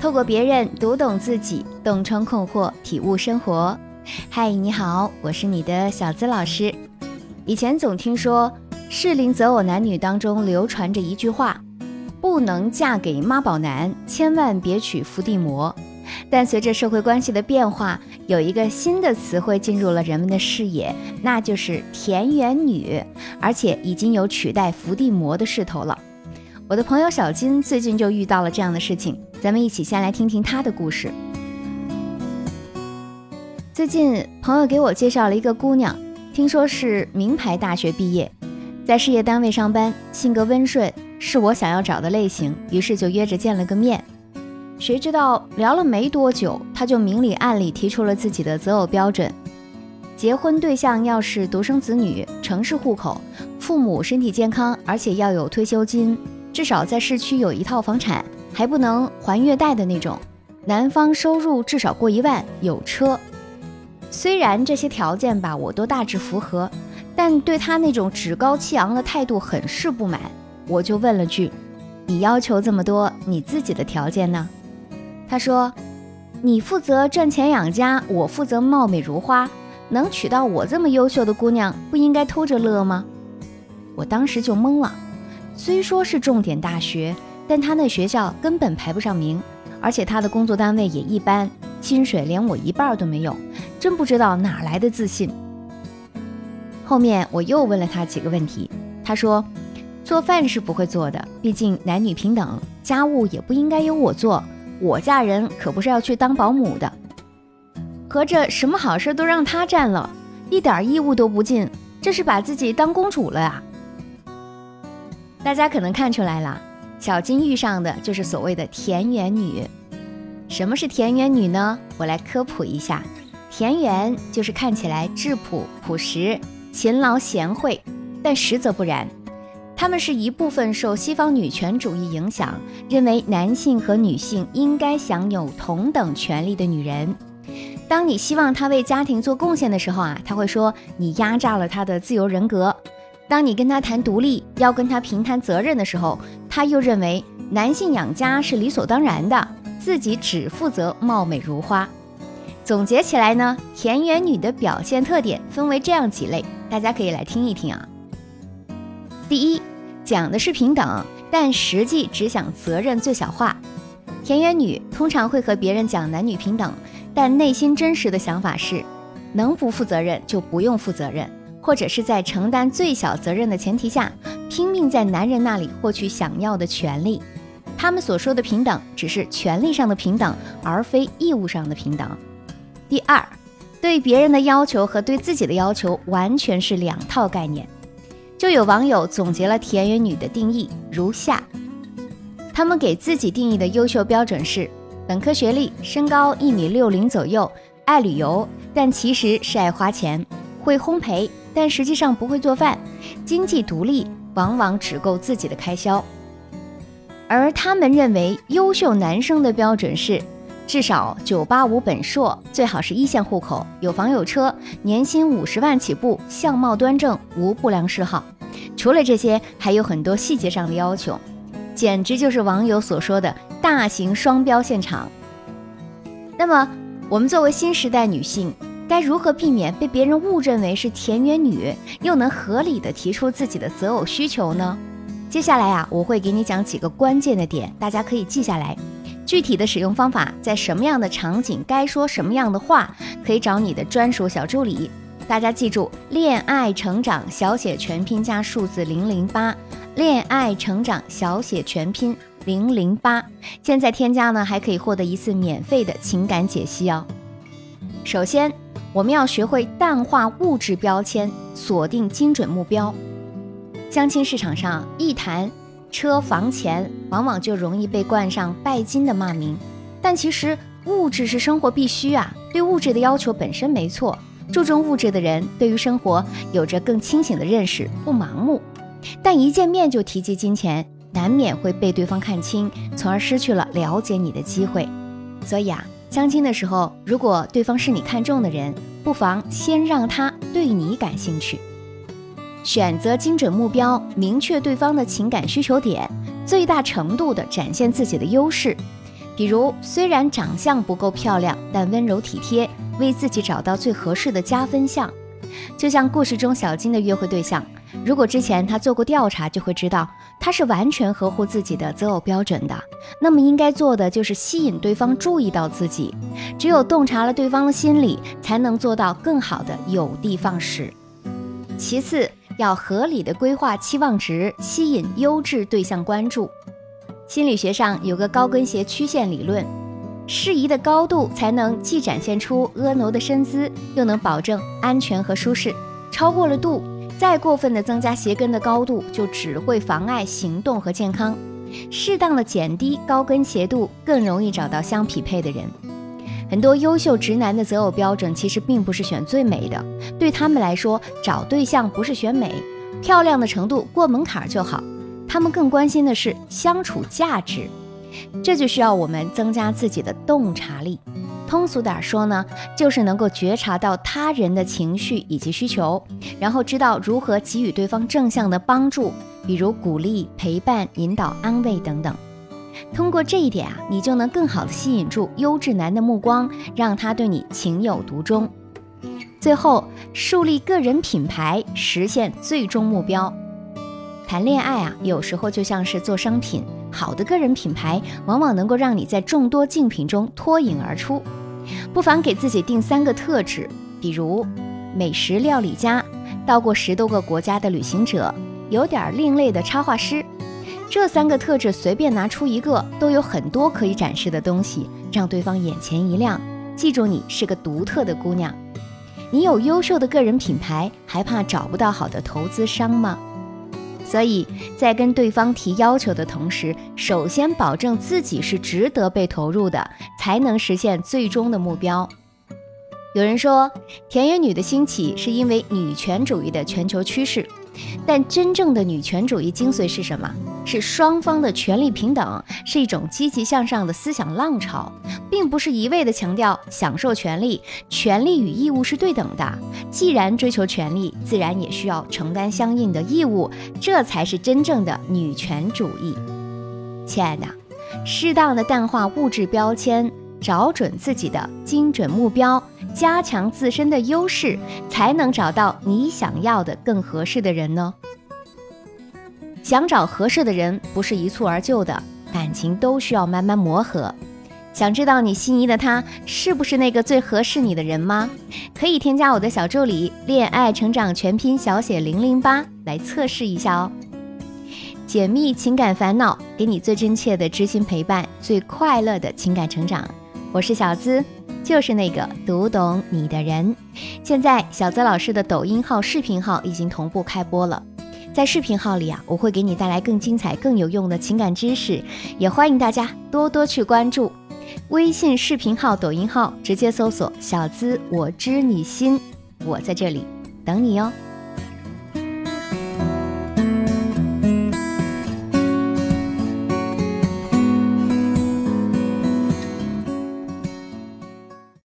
透过别人读懂自己，洞穿困惑，体悟生活。嗨，你好，我是你的小资老师。以前总听说适龄择偶男女当中流传着一句话：不能嫁给妈宝男，千万别娶伏地魔。但随着社会关系的变化，有一个新的词汇进入了人们的视野，那就是田园女，而且已经有取代伏地魔的势头了。我的朋友小金最近就遇到了这样的事情，咱们一起先来听听他的故事。最近朋友给我介绍了一个姑娘，听说是名牌大学毕业，在事业单位上班，性格温顺，是我想要找的类型，于是就约着见了个面。谁知道聊了没多久，他就明里暗里提出了自己的择偶标准：结婚对象要是独生子女、城市户口、父母身体健康，而且要有退休金。至少在市区有一套房产，还不能还月贷的那种。男方收入至少过一万，有车。虽然这些条件吧，我都大致符合，但对他那种趾高气昂的态度很是不满。我就问了句：“你要求这么多，你自己的条件呢？”他说：“你负责赚钱养家，我负责貌美如花。能娶到我这么优秀的姑娘，不应该偷着乐吗？”我当时就懵了。虽说是重点大学，但他那学校根本排不上名，而且他的工作单位也一般，薪水连我一半都没有，真不知道哪来的自信。后面我又问了他几个问题，他说做饭是不会做的，毕竟男女平等，家务也不应该由我做，我嫁人可不是要去当保姆的。合着什么好事都让他占了，一点义务都不尽，这是把自己当公主了呀？大家可能看出来了，小金遇上的就是所谓的田园女。什么是田园女呢？我来科普一下，田园就是看起来质朴朴实、勤劳贤惠，但实则不然。她们是一部分受西方女权主义影响，认为男性和女性应该享有同等权利的女人。当你希望她为家庭做贡献的时候啊，她会说你压榨了她的自由人格。当你跟他谈独立，要跟他平摊责任的时候，他又认为男性养家是理所当然的，自己只负责貌美如花。总结起来呢，田园女的表现特点分为这样几类，大家可以来听一听啊。第一，讲的是平等，但实际只想责任最小化。田园女通常会和别人讲男女平等，但内心真实的想法是，能不负责任就不用负责任。或者是在承担最小责任的前提下，拼命在男人那里获取想要的权利。他们所说的平等，只是权利上的平等，而非义务上的平等。第二，对别人的要求和对自己的要求完全是两套概念。就有网友总结了田园女的定义如下：他们给自己定义的优秀标准是本科学历，身高一米六零左右，爱旅游，但其实是爱花钱，会烘焙。但实际上不会做饭，经济独立，往往只够自己的开销。而他们认为优秀男生的标准是，至少九八五本硕，最好是一线户口，有房有车，年薪五十万起步，相貌端正，无不良嗜好。除了这些，还有很多细节上的要求，简直就是网友所说的大型双标现场。那么，我们作为新时代女性。该如何避免被别人误认为是田园女，又能合理的提出自己的择偶需求呢？接下来啊，我会给你讲几个关键的点，大家可以记下来。具体的使用方法，在什么样的场景该说什么样的话，可以找你的专属小助理。大家记住，恋爱成长小写全拼加数字零零八，恋爱成长小写全拼零零八。现在添加呢，还可以获得一次免费的情感解析哦。首先。我们要学会淡化物质标签，锁定精准目标。相亲市场上一谈车房钱，往往就容易被冠上拜金的骂名。但其实物质是生活必须啊，对物质的要求本身没错。注重物质的人，对于生活有着更清醒的认识，不盲目。但一见面就提及金钱，难免会被对方看清，从而失去了了解你的机会。所以啊。相亲的时候，如果对方是你看中的人，不妨先让他对你感兴趣。选择精准目标，明确对方的情感需求点，最大程度地展现自己的优势。比如，虽然长相不够漂亮，但温柔体贴，为自己找到最合适的加分项。就像故事中小金的约会对象，如果之前他做过调查，就会知道他是完全合乎自己的择偶标准的。那么应该做的就是吸引对方注意到自己，只有洞察了对方的心理，才能做到更好的有的放矢。其次，要合理的规划期望值，吸引优质对象关注。心理学上有个高跟鞋曲线理论，适宜的高度才能既展现出婀娜的身姿，又能保证安全和舒适。超过了度，再过分的增加鞋跟的高度，就只会妨碍行动和健康。适当的减低高跟鞋度，更容易找到相匹配的人。很多优秀直男的择偶标准其实并不是选最美的，对他们来说，找对象不是选美、漂亮的程度过门槛就好，他们更关心的是相处价值。这就需要我们增加自己的洞察力。通俗点说呢，就是能够觉察到他人的情绪以及需求，然后知道如何给予对方正向的帮助，比如鼓励、陪伴、引导、安慰等等。通过这一点啊，你就能更好的吸引住优质男的目光，让他对你情有独钟。最后，树立个人品牌，实现最终目标。谈恋爱啊，有时候就像是做商品，好的个人品牌往往能够让你在众多竞品中脱颖而出。不妨给自己定三个特质，比如美食料理家，到过十多个国家的旅行者，有点另类的插画师。这三个特质随便拿出一个，都有很多可以展示的东西，让对方眼前一亮，记住你是个独特的姑娘。你有优秀的个人品牌，还怕找不到好的投资商吗？所以在跟对方提要求的同时，首先保证自己是值得被投入的，才能实现最终的目标。有人说，田园女的兴起是因为女权主义的全球趋势。但真正的女权主义精髓是什么？是双方的权利平等，是一种积极向上的思想浪潮，并不是一味的强调享受权利。权利与义务是对等的，既然追求权利，自然也需要承担相应的义务，这才是真正的女权主义。亲爱的，适当的淡化物质标签。找准自己的精准目标，加强自身的优势，才能找到你想要的更合适的人呢。想找合适的人不是一蹴而就的，感情都需要慢慢磨合。想知道你心仪的他是不是那个最合适你的人吗？可以添加我的小助理“恋爱成长全拼小写零零八”来测试一下哦。解密情感烦恼，给你最真切的知心陪伴，最快乐的情感成长。我是小资，就是那个读懂你的人。现在小资老师的抖音号、视频号已经同步开播了。在视频号里啊，我会给你带来更精彩、更有用的情感知识，也欢迎大家多多去关注。微信视频号、抖音号直接搜索“小资我知你心”，我在这里等你哟。